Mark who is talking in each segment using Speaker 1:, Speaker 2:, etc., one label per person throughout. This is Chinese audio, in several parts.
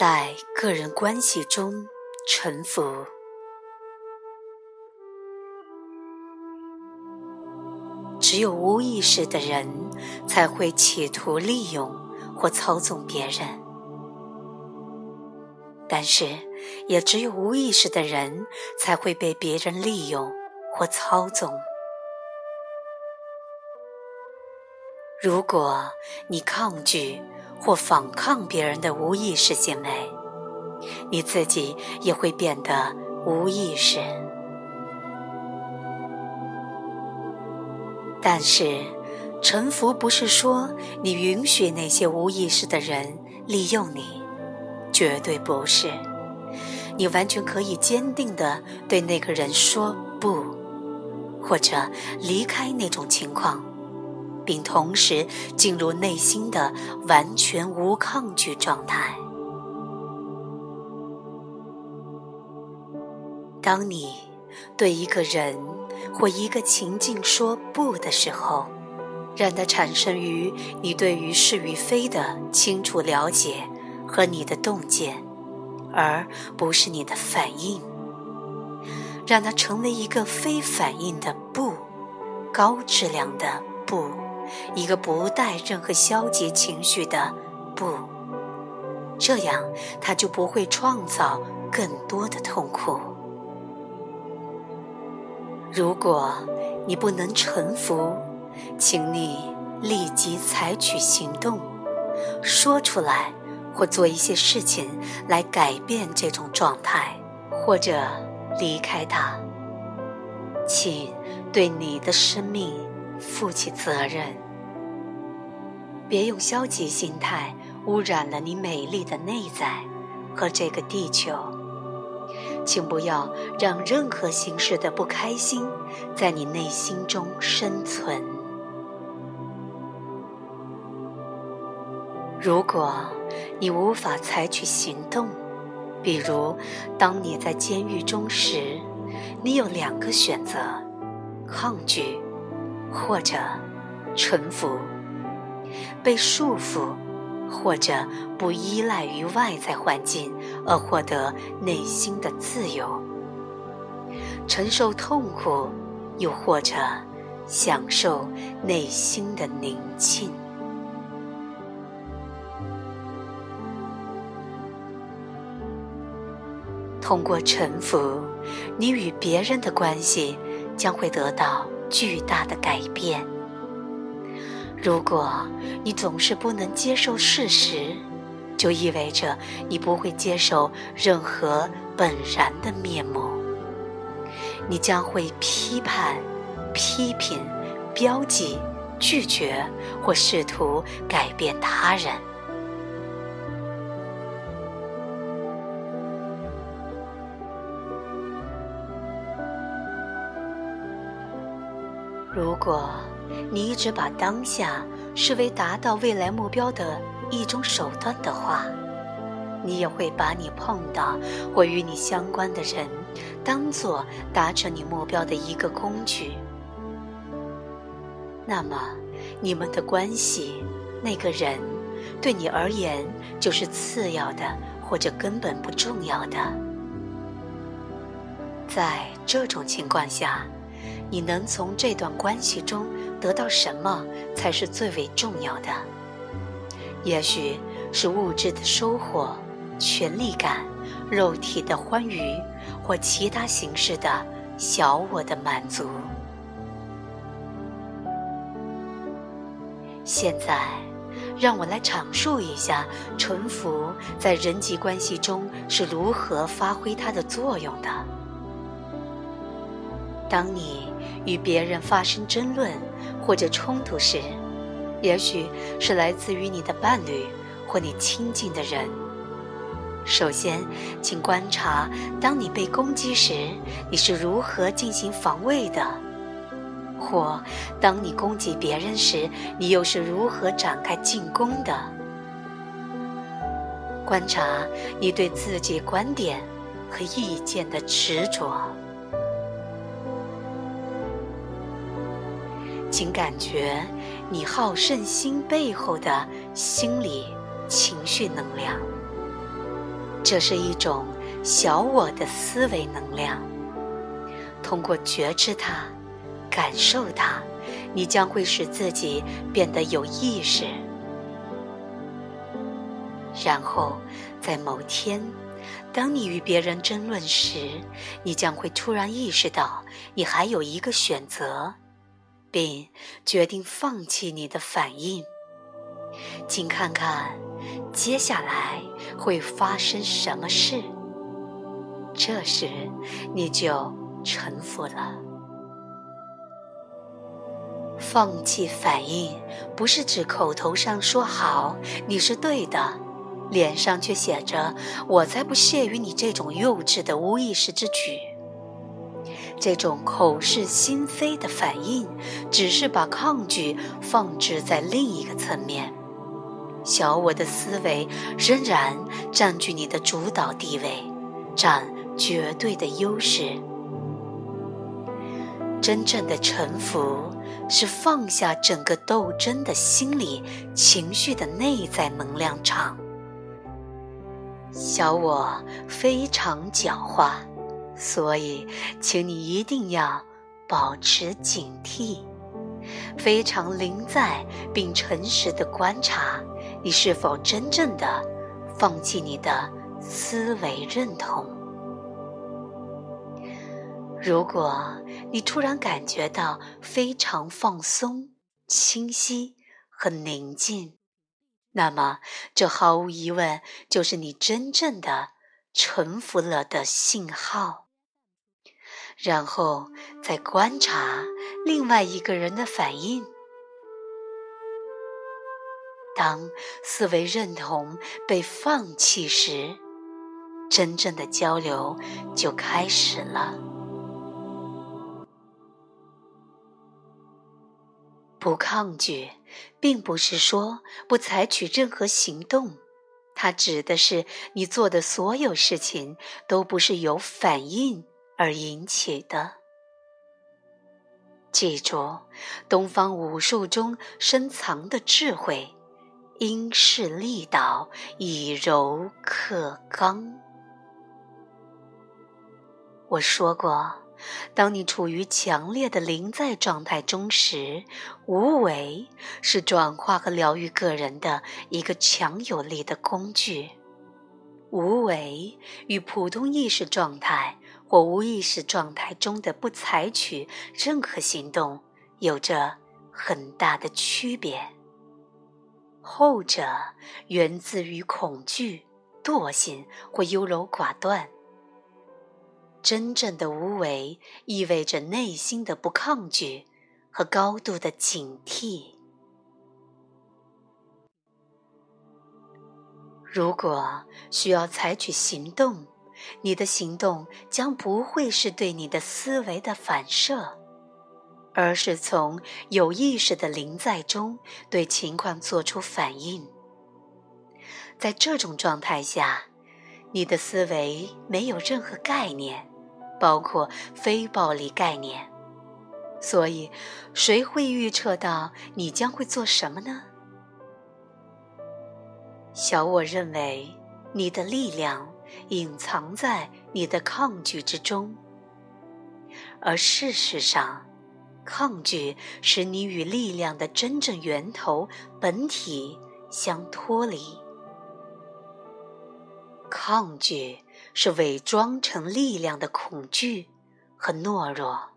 Speaker 1: 在个人关系中臣服。只有无意识的人才会企图利用或操纵别人，但是也只有无意识的人才会被别人利用或操纵。如果你抗拒或反抗别人的无意识行为，你自己也会变得无意识。但是，臣服不是说你允许那些无意识的人利用你，绝对不是。你完全可以坚定地对那个人说不，或者离开那种情况，并同时进入内心的完全无抗拒状态。当你对一个人，或一个情境说不的时候，让它产生于你对于是与非的清楚了解和你的洞见，而不是你的反应。让它成为一个非反应的不，高质量的不，一个不带任何消极情绪的不。这样，他就不会创造更多的痛苦。如果你不能臣服，请你立即采取行动，说出来或做一些事情来改变这种状态，或者离开它。请对你的生命负起责任，别用消极心态污染了你美丽的内在和这个地球。请不要让任何形式的不开心在你内心中生存。如果你无法采取行动，比如当你在监狱中时，你有两个选择：抗拒或者臣服，被束缚。或者不依赖于外在环境而获得内心的自由，承受痛苦，又或者享受内心的宁静。通过臣服，你与别人的关系将会得到巨大的改变。如果你总是不能接受事实，就意味着你不会接受任何本然的面目。你将会批判、批评、标记、拒绝或试图改变他人。如果。你一直把当下视为达到未来目标的一种手段的话，你也会把你碰到或与你相关的人当做达成你目标的一个工具。那么，你们的关系，那个人，对你而言就是次要的或者根本不重要的。在这种情况下，你能从这段关系中。得到什么才是最为重要的？也许是物质的收获、权力感、肉体的欢愉，或其他形式的小我的满足。现在，让我来阐述一下纯福在人际关系中是如何发挥它的作用的。当你与别人发生争论，或者冲突时，也许是来自于你的伴侣或你亲近的人。首先，请观察，当你被攻击时，你是如何进行防卫的；或当你攻击别人时，你又是如何展开进攻的。观察你对自己观点和意见的执着。请感觉你好胜心背后的心理情绪能量。这是一种小我的思维能量。通过觉知它、感受它，你将会使自己变得有意识。然后，在某天，当你与别人争论时，你将会突然意识到，你还有一个选择，并决定放弃你的反应。请看看，接下来会发生什么事。这时，你就臣服了。放弃反应，不是指口头上说好你是对的，脸上却写着“我才不屑于你这种幼稚的无意识之举”。这种口是心非的反应，只是把抗拒放置在另一个层面。小我的思维仍然占据你的主导地位，占绝对的优势。真正的臣服是放下整个斗争的心理情绪的内在能量场。小我非常狡猾，所以请你一定要保持警惕，非常临在并诚实的观察。你是否真正的放弃你的思维认同？如果你突然感觉到非常放松、清晰和宁静，那么这毫无疑问就是你真正的臣服了的信号。然后再观察另外一个人的反应。当思维认同被放弃时，真正的交流就开始了。不抗拒，并不是说不采取任何行动，它指的是你做的所有事情都不是由反应而引起的。记住，东方武术中深藏的智慧。因势利导，以柔克刚。我说过，当你处于强烈的临在状态中时，无为是转化和疗愈个人的一个强有力的工具。无为与普通意识状态或无意识状态中的不采取任何行动有着很大的区别。后者源自于恐惧、惰性或优柔寡断。真正的无为意味着内心的不抗拒和高度的警惕。如果需要采取行动，你的行动将不会是对你的思维的反射。而是从有意识的临在中对情况做出反应。在这种状态下，你的思维没有任何概念，包括非暴力概念。所以，谁会预测到你将会做什么呢？小我认为，你的力量隐藏在你的抗拒之中，而事实上。抗拒使你与力量的真正源头本体相脱离。抗拒是伪装成力量的恐惧和懦弱。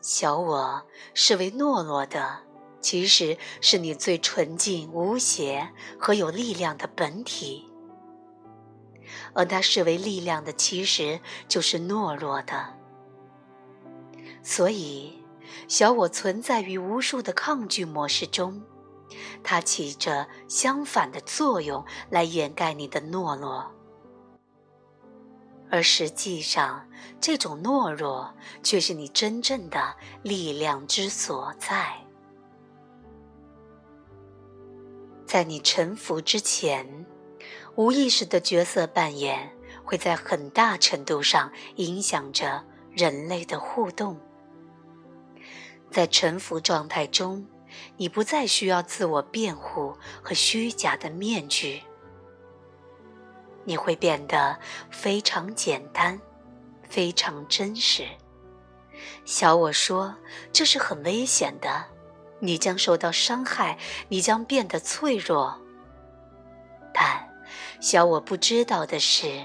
Speaker 1: 小我视为懦弱的，其实是你最纯净、无邪和有力量的本体；而它视为力量的，其实就是懦弱的。所以，小我存在于无数的抗拒模式中，它起着相反的作用来掩盖你的懦弱，而实际上，这种懦弱却是你真正的力量之所在。在你臣服之前，无意识的角色扮演会在很大程度上影响着人类的互动。在沉浮状态中，你不再需要自我辩护和虚假的面具。你会变得非常简单，非常真实。小我说这是很危险的，你将受到伤害，你将变得脆弱。但小我不知道的是，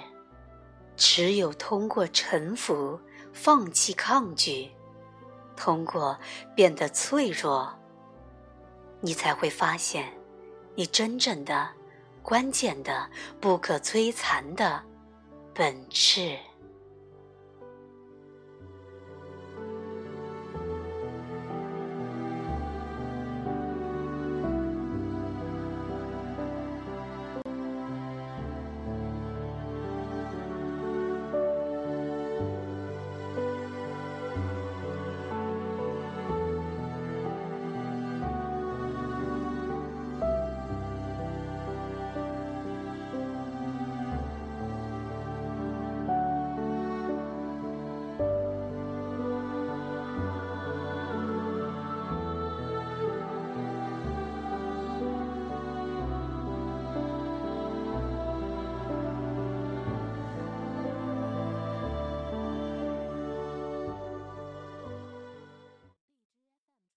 Speaker 1: 只有通过臣服、放弃抗拒，通过变得脆弱，你才会发现，你真正的。关键的、不可摧残的本质。